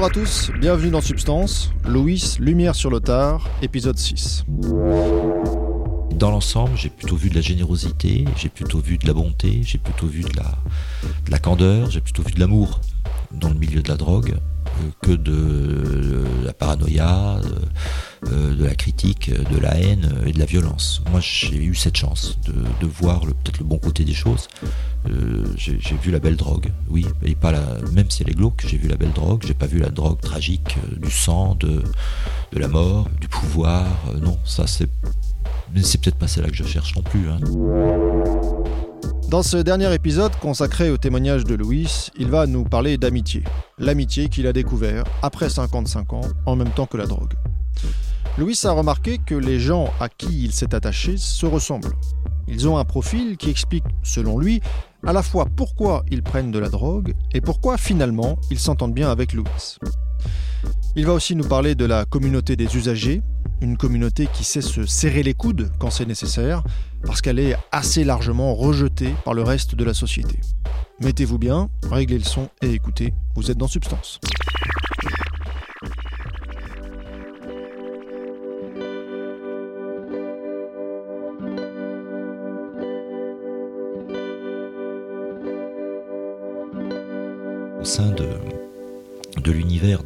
Bonjour à tous, bienvenue dans Substance, Louis, Lumière sur le tard, épisode 6. Dans l'ensemble, j'ai plutôt vu de la générosité, j'ai plutôt vu de la bonté, j'ai plutôt vu de la, de la candeur, j'ai plutôt vu de l'amour dans le milieu de la drogue que de la paranoïa, euh, euh, de la critique, de la haine et de la violence. Moi, j'ai eu cette chance de, voir peut-être le bon côté des choses. j'ai vu la belle drogue, oui, et pas la, même si elle est glauque, j'ai vu la belle drogue. J'ai pas vu la drogue tragique, du sang, de, la mort, du pouvoir. non, ça c'est, c'est peut-être pas celle-là que je cherche non plus. Hein. Dans ce dernier épisode consacré au témoignage de Louis, il va nous parler d'amitié. L'amitié qu'il a découvert après 55 ans, en même temps que la drogue. Louis a remarqué que les gens à qui il s'est attaché se ressemblent. Ils ont un profil qui explique, selon lui, à la fois pourquoi ils prennent de la drogue et pourquoi finalement ils s'entendent bien avec Louis. Il va aussi nous parler de la communauté des usagers, une communauté qui sait se serrer les coudes quand c'est nécessaire, parce qu'elle est assez largement rejetée par le reste de la société. Mettez-vous bien, réglez le son et écoutez, vous êtes dans Substance.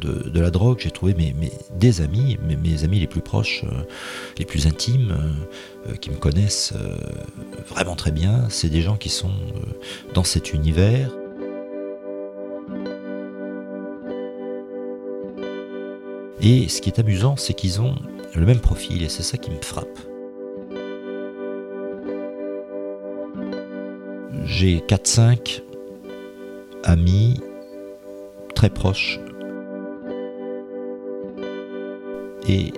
De, la drogue, j'ai trouvé mes, des amis, mes, amis les plus proches, euh, les plus intimes, euh, euh, qui me connaissent vraiment très bien. C'est des gens qui sont dans cet univers. Et ce qui est amusant, c'est qu'ils ont le même profil, et c'est ça qui me frappe. J'ai 4-5 amis très proches. Et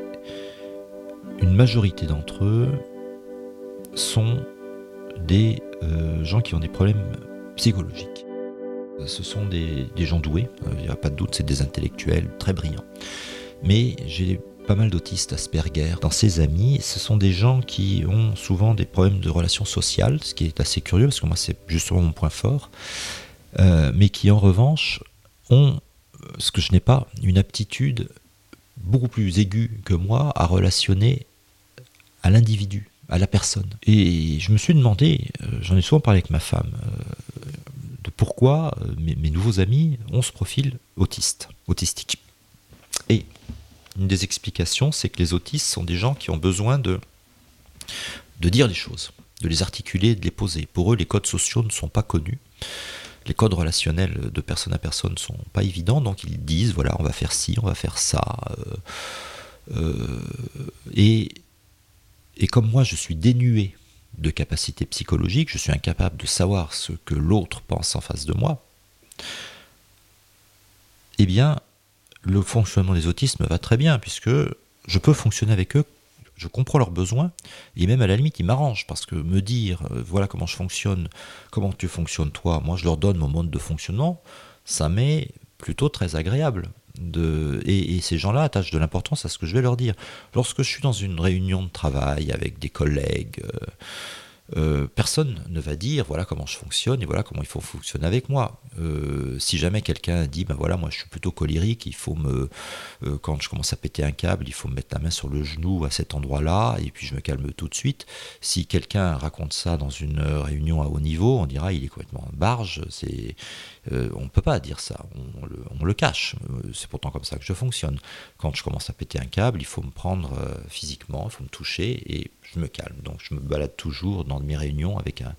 une majorité d'entre eux sont des euh, gens qui ont des problèmes psychologiques. Ce sont des, gens doués, euh, il n'y a pas de doute, c'est des intellectuels très brillants. Mais j'ai pas mal d'autistes Asperger dans ses amis. Ce sont des gens qui ont souvent des problèmes de relations sociales, ce qui est assez curieux parce que moi c'est justement mon point fort, euh, mais qui en revanche ont, ce que je n'ai pas, une aptitude beaucoup plus aiguë que moi à relationner à l'individu, à la personne. Et je me suis demandé, euh, j'en ai souvent parlé avec ma femme, euh, de pourquoi euh, mes, nouveaux amis ont ce profil autiste, autistique. Et une des explications, c'est que les autistes sont des gens qui ont besoin de, de dire les choses, de les articuler, de les poser. Pour eux, les codes sociaux ne sont pas connus les codes relationnels de personne à personne ne sont pas évidents, donc ils disent voilà, on va faire ci, on va faire ça. Euh, euh, et, et comme moi, je suis dénué de capacité psychologique, je suis incapable de savoir ce que l'autre pense en face de moi, eh bien, le fonctionnement des autistes me va très bien, puisque je peux fonctionner avec eux je comprends leurs besoins, et même à la limite, ils m'arrangent, parce que me dire, euh, voilà comment je fonctionne, comment tu fonctionnes toi, moi je leur donne mon mode de fonctionnement, ça m'est plutôt très agréable. Et, ces gens-là attachent de l'importance à ce que je vais leur dire. Lorsque je suis dans une réunion de travail avec des collègues, euh, euh, personne ne va dire voilà comment je fonctionne et voilà comment il faut fonctionner avec moi. Euh, si jamais quelqu'un dit ben voilà moi je suis plutôt colérique, il faut me euh, quand je commence à péter un câble, il faut me mettre la main sur le genou à cet endroit-là et puis je me calme tout de suite. Si quelqu'un raconte ça dans une réunion à haut niveau, on dira il est complètement barge. C'est on ne peut pas dire ça, on, le, cache. C'est pourtant comme ça que je je me je calme. Donc je me balade toujours dans mes réunions avec un,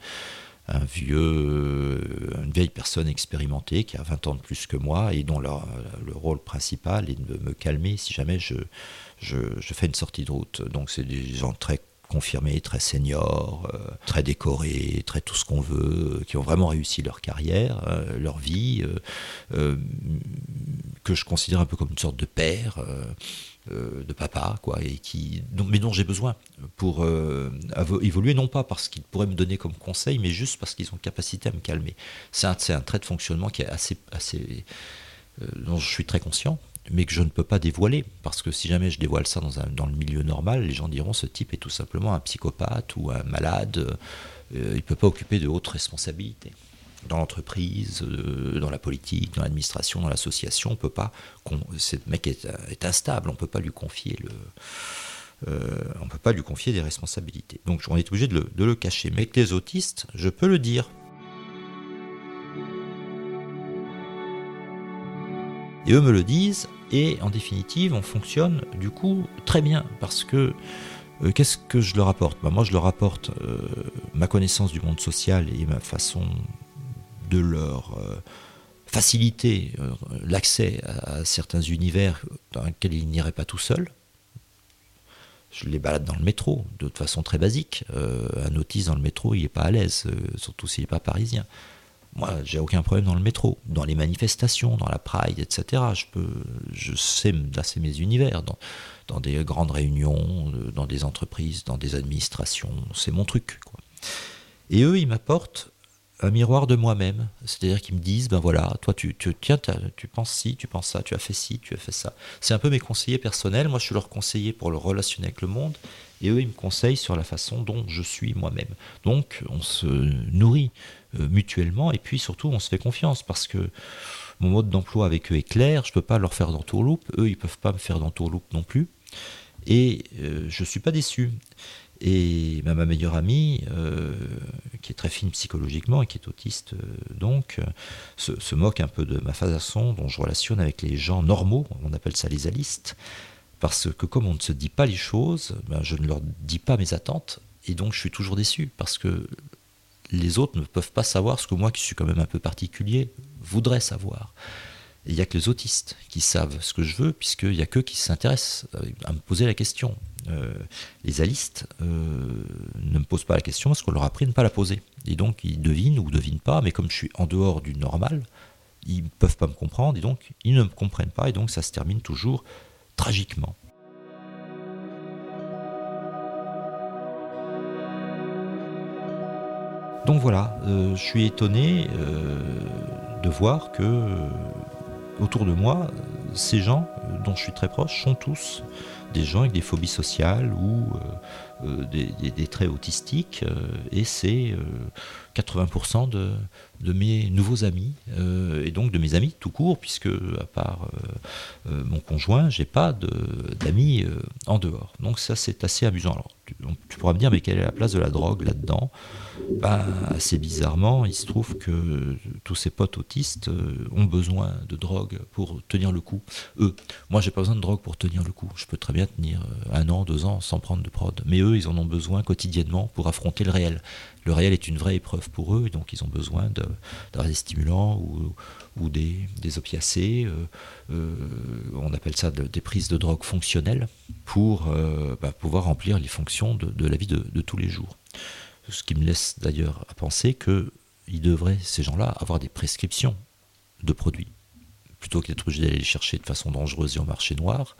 vieux, une vieille personne expérimentée qui a 20 ans de plus que moi et dont le rôle principal est de me calmer si jamais je, je, fais une sortie de route. Donc c'est des gens très confirmés, très seniors, euh, très décorés, très tout ce qu'on veut, qui ont vraiment réussi leur carrière, euh, leur vie, euh, que je considère un peu comme une sorte de père. De papa, quoi, et qui, mais dont j'ai besoin pour évoluer, non pas parce qu'ils pourraient me donner comme conseil, mais juste parce qu'ils ont capacité à me calmer. C'est un, un, trait de fonctionnement qui est assez, assez dont je suis très conscient, mais que je ne peux pas dévoiler, parce que si jamais je dévoile ça dans, un, dans le milieu normal, les gens diront ce type est tout simplement un psychopathe ou un malade, il ne peut pas occuper de hautes responsabilités. dans l'entreprise, euh, dans la politique, dans l'administration, dans l'association, on peut pas. Ce mec est, instable, on peut pas lui confier le. Euh, on peut pas lui confier des responsabilités. Donc on est obligé de le, de le cacher. Mais avec les autistes, je peux le dire. Et eux me le disent, et en définitive, on fonctionne du coup très bien, parce que euh, qu'est-ce que je leur apporte? Bah, Moi, je leur apporte ma connaissance du monde social et ma façon de leur euh, faciliter euh, l'accès à, certains univers dans lesquels ils n'iraient pas tout seuls. Je les balade dans le métro, de façon très basique. Euh, un autiste dans le métro, il n'est pas à l'aise, surtout s'il n'est pas parisien. Moi, j'ai aucun problème dans le métro, dans les manifestations, dans la Pride, etc. Je peux, je sais mes univers dans, dans des grandes réunions, dans des entreprises, dans des administrations. C'est mon truc. Quoi. Et eux, ils m'apportent un miroir de moi-même. C'est-à-dire qu'ils me disent, ben voilà, toi tu, tu tiens, tu penses ci, tu penses ça, tu as fait ci, tu as fait ça. C'est un peu mes conseillers personnels. Moi, je suis leur conseiller pour le relationner avec le monde. Et eux, ils me conseillent sur la façon dont je suis moi-même. Donc, on se nourrit euh, mutuellement et puis surtout, on se fait confiance parce que mon mode d'emploi avec eux est clair. Je ne peux pas leur faire d'entourloupe. Eux, ils peuvent pas me faire d'entourloupe non plus. Et euh, je ne suis pas déçu. Et ma meilleure amie, euh, qui est très fine psychologiquement et qui est autiste, euh, donc, euh, se, moque un peu de ma façon dont je relationne avec les gens normaux, on appelle ça les alistes, parce que comme on ne se dit pas les choses, ben, je ne leur dis pas mes attentes, et donc je suis toujours déçu, parce que les autres ne peuvent pas savoir ce que moi, qui suis quand même un peu particulier, voudrais savoir il n'y a que les autistes qui savent ce que je veux, puisqu'il n'y a qu'eux qui s'intéressent à me poser la question. Euh, les alistes euh, ne me posent pas la question parce qu'on leur a appris à ne pas la poser. Et donc ils devinent ou devinent pas, mais comme je suis en dehors du normal, ils ne peuvent pas me comprendre et donc ils ne me comprennent pas et donc ça se termine toujours tragiquement. Donc voilà, euh, je suis étonné de voir que autour de moi, ces gens dont je suis très proche sont tous des gens avec des phobies sociales ou euh, euh, des, traits autistiques. Euh, et c'est 80% de, mes nouveaux amis, et donc de mes amis tout court, puisque à part mon conjoint, j'ai pas d'amis en dehors. Donc ça c'est assez amusant. Alors tu, pourras me dire, mais quelle est la place de la drogue là-dedans? Bah, assez bizarrement, il se trouve que tous ces potes autistes ont besoin de drogue pour tenir le coup. Eux, moi j'ai pas besoin de drogue pour tenir le coup. Je peux très bien tenir euh, un an, deux ans sans prendre de prod. Mais eux, ils en ont besoin quotidiennement pour affronter le réel. Le réel est une vraie épreuve pour eux, donc ils ont besoin de, des stimulants ou, des, opiacés. Euh, on appelle ça des prises de drogue fonctionnelles pour bah, pouvoir remplir les fonctions de, la vie de tous les jours. Ce qui me laisse d'ailleurs à penser qu'ils devraient, ces gens-là, avoir des prescriptions de produits. Plutôt que d'être obligés d'aller les chercher de façon dangereuse et au marché noir,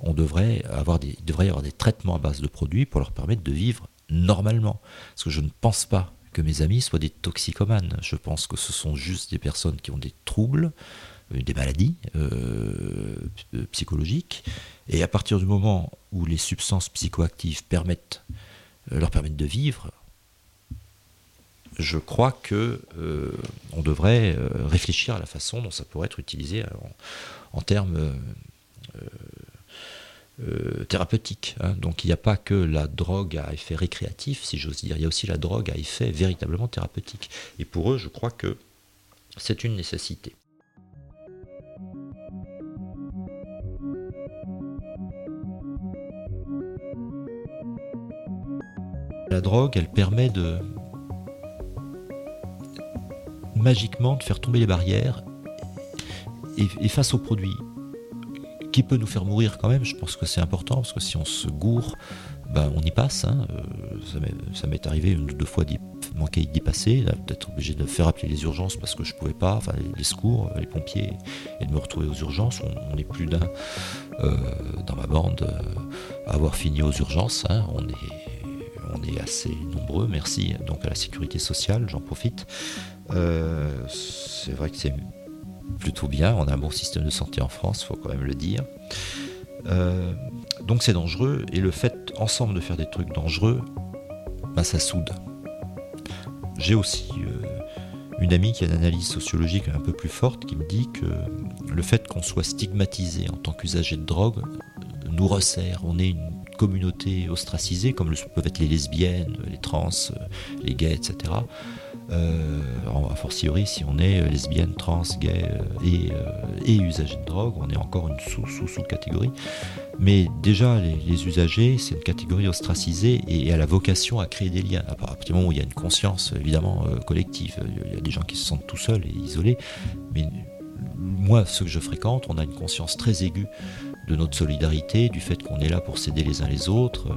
on devrait avoir des, il devrait y avoir des traitements à base de produits pour leur permettre de vivre normalement. Parce que je ne pense pas que mes amis soient des toxicomanes. Je pense que ce sont juste des personnes qui ont des troubles, euh, des maladies euh, psychologiques. Et à partir du moment où les substances psychoactives euh, leur permettent de vivre, je crois que euh, on devrait euh, réfléchir à la façon dont ça pourrait être utilisé euh, en, termes thérapeutiques. Hein. Donc il n'y a pas que la drogue à effet récréatif, si j'ose dire, il y a aussi la drogue à effet véritablement thérapeutique. Et pour eux, je crois que c'est une nécessité. La drogue, elle permet de, magiquement de faire tomber les barrières et, face au produit qui peut nous faire mourir quand même, je pense que c'est important parce que si on se gourre, ben on y passe. Hein. Euh, ça m'est arrivé une ou deux fois d'y manquer d'y passer, d'être obligé de faire appeler les urgences parce que je pouvais pas, enfin les secours, les pompiers, et de me retrouver aux urgences. On n'est plus d'un euh, dans ma bande euh, à avoir fini aux urgences. Hein. On est on est assez nombreux, merci donc à la sécurité sociale, j'en profite. Euh, c'est vrai que c'est plutôt bien, on a un bon système de santé en France, faut quand même le dire. Euh, donc c'est dangereux, et le fait ensemble de faire des trucs dangereux, ben ça soude. J'ai aussi une amie qui a une analyse sociologique un peu plus forte qui me dit que le fait qu'on soit stigmatisé en tant qu'usager de drogue nous resserre. On est une communauté ostracisée, comme peuvent être les lesbiennes, les trans, les gays, etc. Euh, a fortiori, si on est lesbienne, trans, gay euh, et, euh, et usager de drogue, on est encore une sous-sous-sous-catégorie. Mais déjà, les, usagers, c'est une catégorie ostracisée et, a la vocation à créer des liens. À partir du moment où il y a une conscience, évidemment, euh, collective, il y a des gens qui se sentent tout seuls et isolés. Mais moi, ceux que je fréquente, on a une conscience très aiguë de notre solidarité, du fait qu'on est là pour s'aider les uns les autres.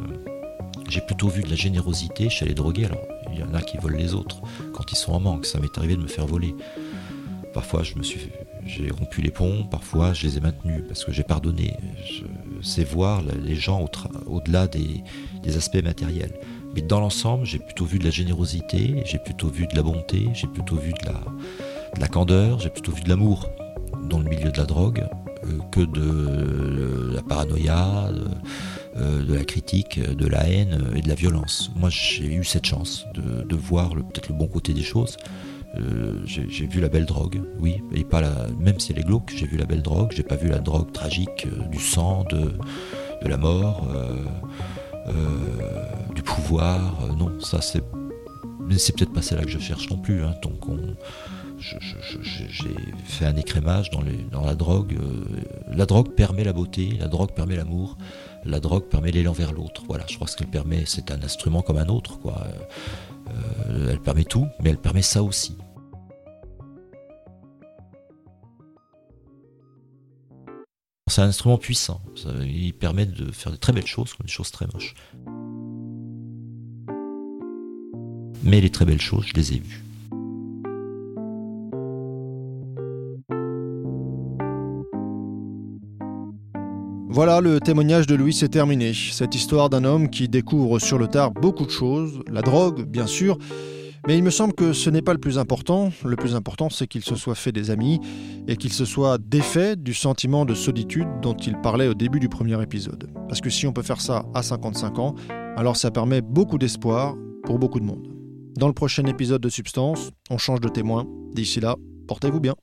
J'ai plutôt vu de la générosité chez les drogués. Il y en a qui volent les autres quand ils sont en manque. Ça m'est arrivé de me faire voler. Parfois, je me suis, j'ai rompu les ponts. Parfois, je les ai maintenus parce que j'ai pardonné. Sais voir les gens au-delà des, aspects matériels. Mais dans l'ensemble, j'ai plutôt vu de la générosité, j'ai plutôt vu de la bonté, j'ai plutôt vu de la, de la candeur, j'ai plutôt vu de l'amour dans le milieu de la drogue euh, que de la paranoïa. Euh, de la critique, de la haine et de la violence. Moi, j'ai eu cette chance de, voir peut-être le bon côté des choses. Euh, j'ai vu la belle drogue, oui, et pas la, même si elle est glauque, j'ai vu la belle drogue, j'ai pas vu la drogue tragique euh, du sang, de, la mort, du pouvoir, non, ça c'est, mais c'est peut-être pas celle-là que je cherche non plus, hein, donc j'ai fait un écrémage dans la drogue. la drogue permet la beauté, la drogue permet l'amour, la drogue permet l'élan vers l'autre. Voilà, je crois que ce qu'elle permet, c'est un instrument comme un autre. Euh, elle permet tout, mais elle permet ça aussi. C'est un instrument puissant. il permet de faire de très belles choses comme des choses très moches. Mais les très belles choses, je les ai vues. Voilà, le témoignage de Louis est terminé. Cette histoire d'un homme qui découvre sur le tard beaucoup de choses, la drogue, bien sûr, mais il me semble que ce n'est pas le plus important. Le plus important, c'est qu'il se soit fait des amis et qu'il se soit défait du sentiment de solitude dont il parlait au début du premier épisode. Parce que si on peut faire ça à 55 ans, alors ça permet beaucoup d'espoir pour beaucoup de monde. Dans le prochain épisode de Substance, on change de témoin. D'ici là, portez-vous bien.